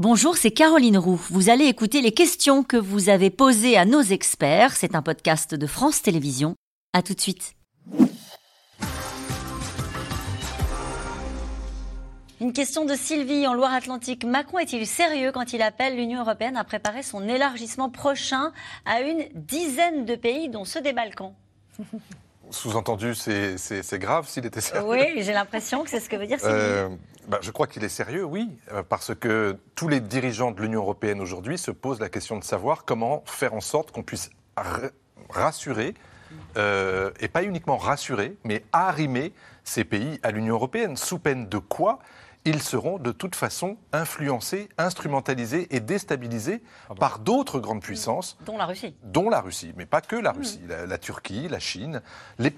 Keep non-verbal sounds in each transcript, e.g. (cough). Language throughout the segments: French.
Bonjour, c'est Caroline Roux. Vous allez écouter les questions que vous avez posées à nos experts. C'est un podcast de France Télévisions. À tout de suite. Une question de Sylvie en Loire-Atlantique. Macron est-il sérieux quand il appelle l'Union européenne à préparer son élargissement prochain à une dizaine de pays, dont ceux des Balkans? Sous-entendu, c'est grave s'il était sérieux. Oui, j'ai l'impression que c'est ce que veut dire Sylvie. Euh, bah, je crois qu'il est sérieux, oui, euh, parce que tous les dirigeants de l'Union européenne aujourd'hui se posent la question de savoir comment faire en sorte qu'on puisse rassurer, euh, et pas uniquement rassurer, mais arrimer ces pays à l'Union européenne, sous peine de quoi ils seront de toute façon influencés, instrumentalisés et déstabilisés ah par d'autres grandes puissances. Dont la Russie. Dont la Russie, mais pas que la Russie. La, Turquie, la Chine, les,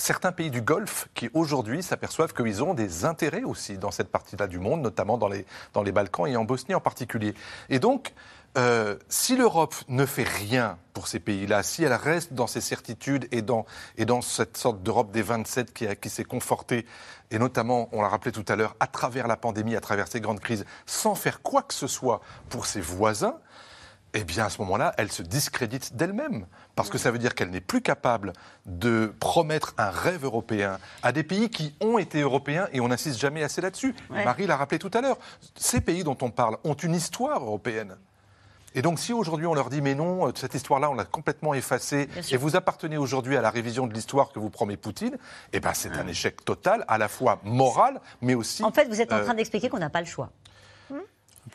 certains pays du Golfe qui aujourd'hui s'aperçoivent qu'ils ont des intérêts aussi dans cette partie-là du monde, notamment dans les, dans les Balkans et en Bosnie en particulier. Et donc, euh, si l'Europe ne fait rien pour ces pays-là, si elle reste dans ses certitudes et dans, et dans cette sorte d'Europe des 27 qui, qui s'est confortée, et notamment, on l'a rappelé tout à l'heure, à travers la pandémie, à travers ces grandes crises, sans faire quoi que ce soit pour ses voisins, eh bien, à ce moment-là, elle se discrédite d'elle-même. Parce que ça veut dire qu'elle n'est plus capable de promettre un rêve européen à des pays qui ont été européens, et on n'insiste jamais assez là-dessus. Marie l'a rappelé tout à l'heure. Ces pays dont on parle ont une histoire européenne. Et donc, si aujourd'hui on leur dit, mais non, euh, cette histoire-là, on l'a complètement effacée, et vous appartenez aujourd'hui à la révision de l'histoire que vous promet Poutine, eh ben, c'est un échec total, à la fois moral, mais aussi. En fait, vous êtes en train euh, d'expliquer qu'on n'a pas le choix.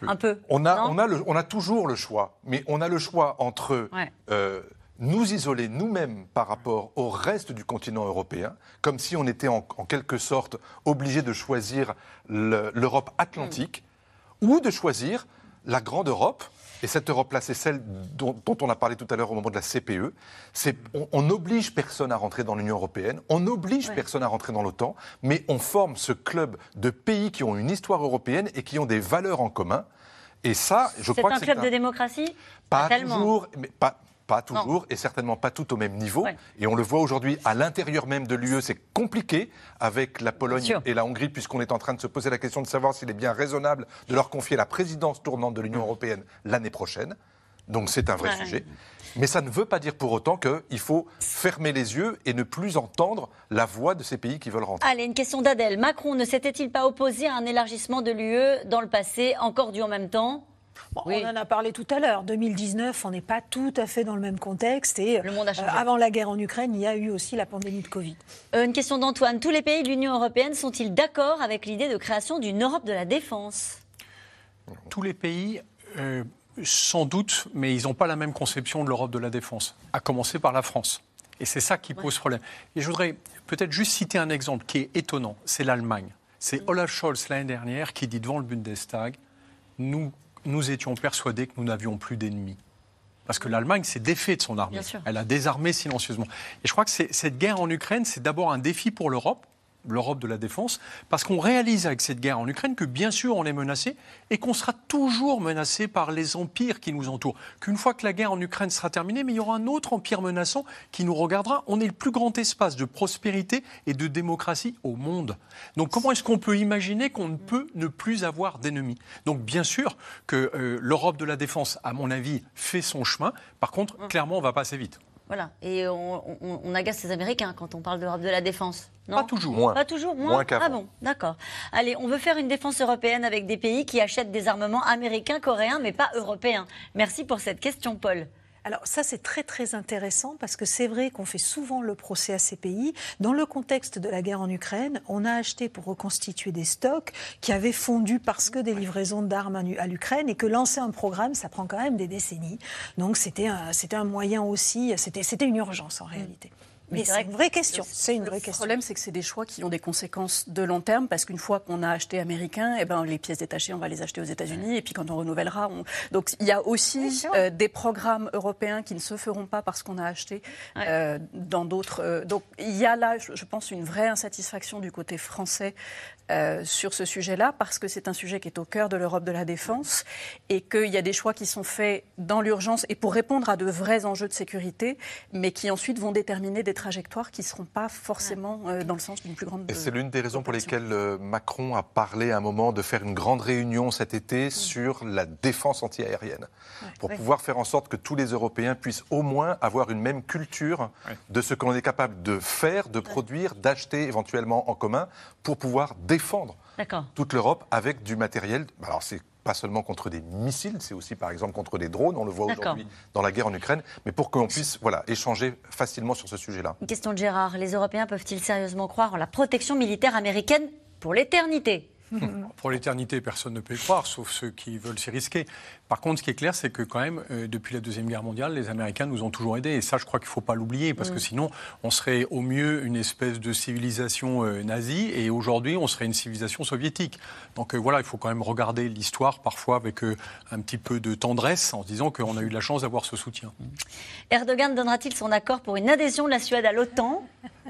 Un peu. On a, on, a le, on a toujours le choix, mais on a le choix entre euh, nous isoler nous-mêmes par rapport au reste du continent européen, comme si on était en, quelque sorte obligé de choisir l'Europe atlantique, mm. ou de choisir la grande Europe, et cette Europe-là, c'est celle dont, on a parlé tout à l'heure au moment de la CPE. On n'oblige personne à rentrer dans l'Union européenne, on n'oblige personne à rentrer dans l'OTAN, mais on forme ce club de pays qui ont une histoire européenne et qui ont des valeurs en commun. Et ça, je crois que c'est un club de démocratie? Pas, toujours, mais pas, pas toujours, et certainement pas tout au même niveau. Et on le voit aujourd'hui à l'intérieur même de l'UE, c'est compliqué avec la Pologne et la Hongrie, puisqu'on est en train de se poser la question de savoir s'il est bien raisonnable de leur confier la présidence tournante de l'Union européenne l'année prochaine. Donc c'est un vrai sujet. Mais ça ne veut pas dire pour autant qu'il faut fermer les yeux et ne plus entendre la voix de ces pays qui veulent rentrer. Allez, une question d'Adèle. Macron ne s'était-il pas opposé à un élargissement de l'UE dans le passé, encore dû en même temps? On en a parlé tout à l'heure. 2019, on n'est pas tout à fait dans le même contexte. Et le monde a changé. Euh, avant la guerre en Ukraine, il y a eu aussi la pandémie de Covid. Euh, une question d'Antoine. Tous les pays de l'Union européenne sont-ils d'accord avec l'idée de création d'une Europe de la défense? Tous les pays. Euh, sans doute, mais ils n'ont pas la même conception de l'Europe de la défense, à commencer par la France. Et c'est ça qui pose problème. Et je voudrais peut-être juste citer un exemple qui est étonnant, c'est l'Allemagne. C'est mm. Olaf Scholz l'année dernière qui dit devant le Bundestag, nous nous étions persuadés que nous n'avions plus d'ennemis. Parce que l'Allemagne s'est défait de son armée. Elle a désarmé silencieusement. Et je crois que cette guerre en Ukraine, c'est d'abord un défi pour l'Europe, l'Europe de la défense, parce qu'on réalise avec cette guerre en Ukraine que bien sûr on est menacé et qu'on sera toujours menacé par les empires qui nous entourent. Qu'une fois que la guerre en Ukraine sera terminée, mais il y aura un autre empire menaçant qui nous regardera. On est le plus grand espace de prospérité et de démocratie au monde. Donc comment est-ce qu'on peut imaginer qu'on ne peut ne plus avoir d'ennemis? Donc bien sûr que euh, l'Europe de la défense, à mon avis, fait son chemin. Par contre, clairement, on va passer vite. Voilà. Et on, agace les Américains quand on parle d'Europe de la défense. Non? Pas toujours. Pas toujours. Moins, Ah bon, d'accord. Allez, on veut faire une défense européenne avec des pays qui achètent des armements américains, coréens, mais pas européens. Merci pour cette question, Paul. Alors ça, c'est très très intéressant parce que c'est vrai qu'on fait souvent le procès à ces pays. Dans le contexte de la guerre en Ukraine, on a acheté pour reconstituer des stocks qui avaient fondu parce que des livraisons d'armes à l'Ukraine et que lancer un programme, ça prend quand même des décennies. Donc c'était un, un moyen aussi, c'était une urgence en réalité. Mais c'est une vraie question. C'est une vraie question. Le problème, c'est que c'est des choix qui ont des conséquences de long terme, parce qu'une fois qu'on a acheté américain, eh ben, les pièces détachées, on va les acheter aux États-Unis, et puis quand on renouvellera, on... donc il y a aussi euh, des programmes européens qui ne se feront pas parce qu'on a acheté euh, dans d'autres. Euh, donc il y a là, je pense, une vraie insatisfaction du côté français sur ce sujet-là, parce que c'est un sujet qui est au cœur de l'Europe de la défense, et qu'il y a des choix qui sont faits dans l'urgence et pour répondre à de vrais enjeux de sécurité, mais qui ensuite vont déterminer des trajectoires qui ne seront pas forcément dans le sens d'une plus grande. Et c'est l'une des raisons pour lesquelles Macron a parlé à un moment de faire une grande réunion cet été sur la défense antiaérienne, pour pouvoir faire en sorte que tous les Européens puissent au moins avoir une même culture de ce qu'on est capable de faire, de produire, d'acheter éventuellement en commun pour pouvoir défendre toute l'Europe avec du matériel. Alors c'est pas seulement contre des missiles, c'est aussi par exemple contre des drones, on le voit aujourd'hui dans la guerre en Ukraine, mais pour qu'on puisse voilà, échanger facilement sur ce sujet-là. Une question de Gérard, les Européens peuvent-ils sérieusement croire en la protection militaire américaine pour l'éternité? (laughs) Pour l'éternité, personne ne peut y croire, sauf ceux qui veulent s'y risquer. Par contre, ce qui est clair, c'est que quand même, euh, depuis la Deuxième Guerre mondiale, les Américains nous ont toujours aidés. Et ça, je crois qu'il ne faut pas l'oublier, parce que mm. sinon, on serait au mieux une espèce de civilisation euh, nazie, et aujourd'hui, on serait une civilisation soviétique. Donc euh, voilà, il faut quand même regarder l'histoire parfois avec un petit peu de tendresse, en se disant qu'on a eu de la chance d'avoir ce soutien. Erdogan donnera-t-il son accord pour une adhésion de la Suède à l'OTAN?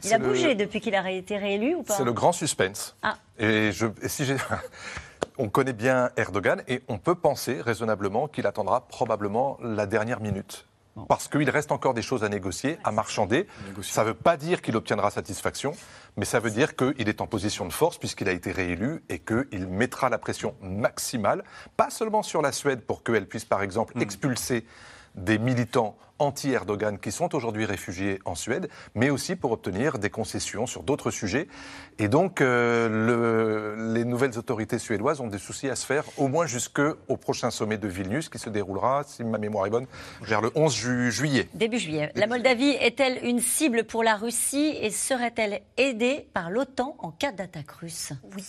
Il a bougé depuis qu'il a été réélu ou pas C'est le grand suspense. Ah. Et, je, et si j'ai... (laughs) on connaît bien Erdogan et on peut penser raisonnablement qu'il attendra probablement la dernière minute. Parce qu'il reste encore des choses à négocier, à marchander. Ça ne veut pas dire qu'il obtiendra satisfaction, mais ça veut dire qu'il est en position de force puisqu'il a été réélu et qu'il mettra la pression maximale, pas seulement sur la Suède pour qu'elle puisse par exemple hmm. expulser des militants anti-Erdogan qui sont aujourd'hui réfugiés en Suède, mais aussi pour obtenir des concessions sur d'autres sujets. Et donc, euh, les nouvelles autorités suédoises ont des soucis à se faire, au moins jusqu'au prochain sommet de Vilnius, qui se déroulera, si ma mémoire est bonne, vers le 11 juillet. Début juillet. La Moldavie est-elle une cible pour la Russie et serait-elle aidée par l'OTAN en cas d'attaque russe? Oui.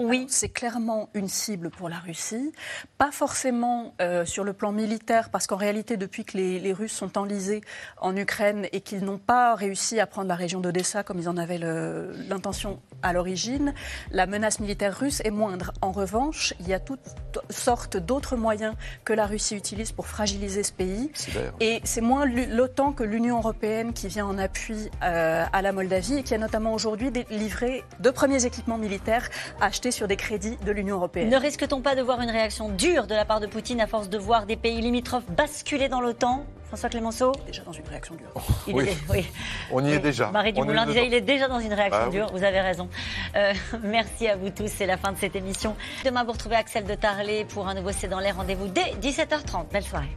Oui, c'est clairement une cible pour la Russie. Pas forcément euh, sur le plan militaire, parce qu'en réalité, depuis que les, Russes sont enlisés en Ukraine et qu'ils n'ont pas réussi à prendre la région d'Odessa comme ils en avaient l'intention à l'origine, la menace militaire russe est moindre. En revanche, il y a toutes sortes d'autres moyens que la Russie utilise pour fragiliser ce pays. Et c'est moins l'OTAN que l'Union européenne qui vient en appui euh, à la Moldavie et qui a notamment aujourd'hui livré de premiers équipements militaires achetés sur des crédits de l'Union européenne. Ne risque-t-on pas de voir une réaction dure de la part de Poutine à force de voir des pays limitrophes basculer dans l'OTAN? François Clémenceau Déjà dans une réaction dure. oui. On y est déjà. Marie Dumoulin disait il est déjà dans une réaction bah dure. Vous avez raison. Euh, (laughs) merci à vous tous. C'est la fin de cette émission. Demain, vous retrouvez Axel de Tarlet pour un nouveau C'est dans l'air. Rendez-vous dès 17h30. Belle soirée.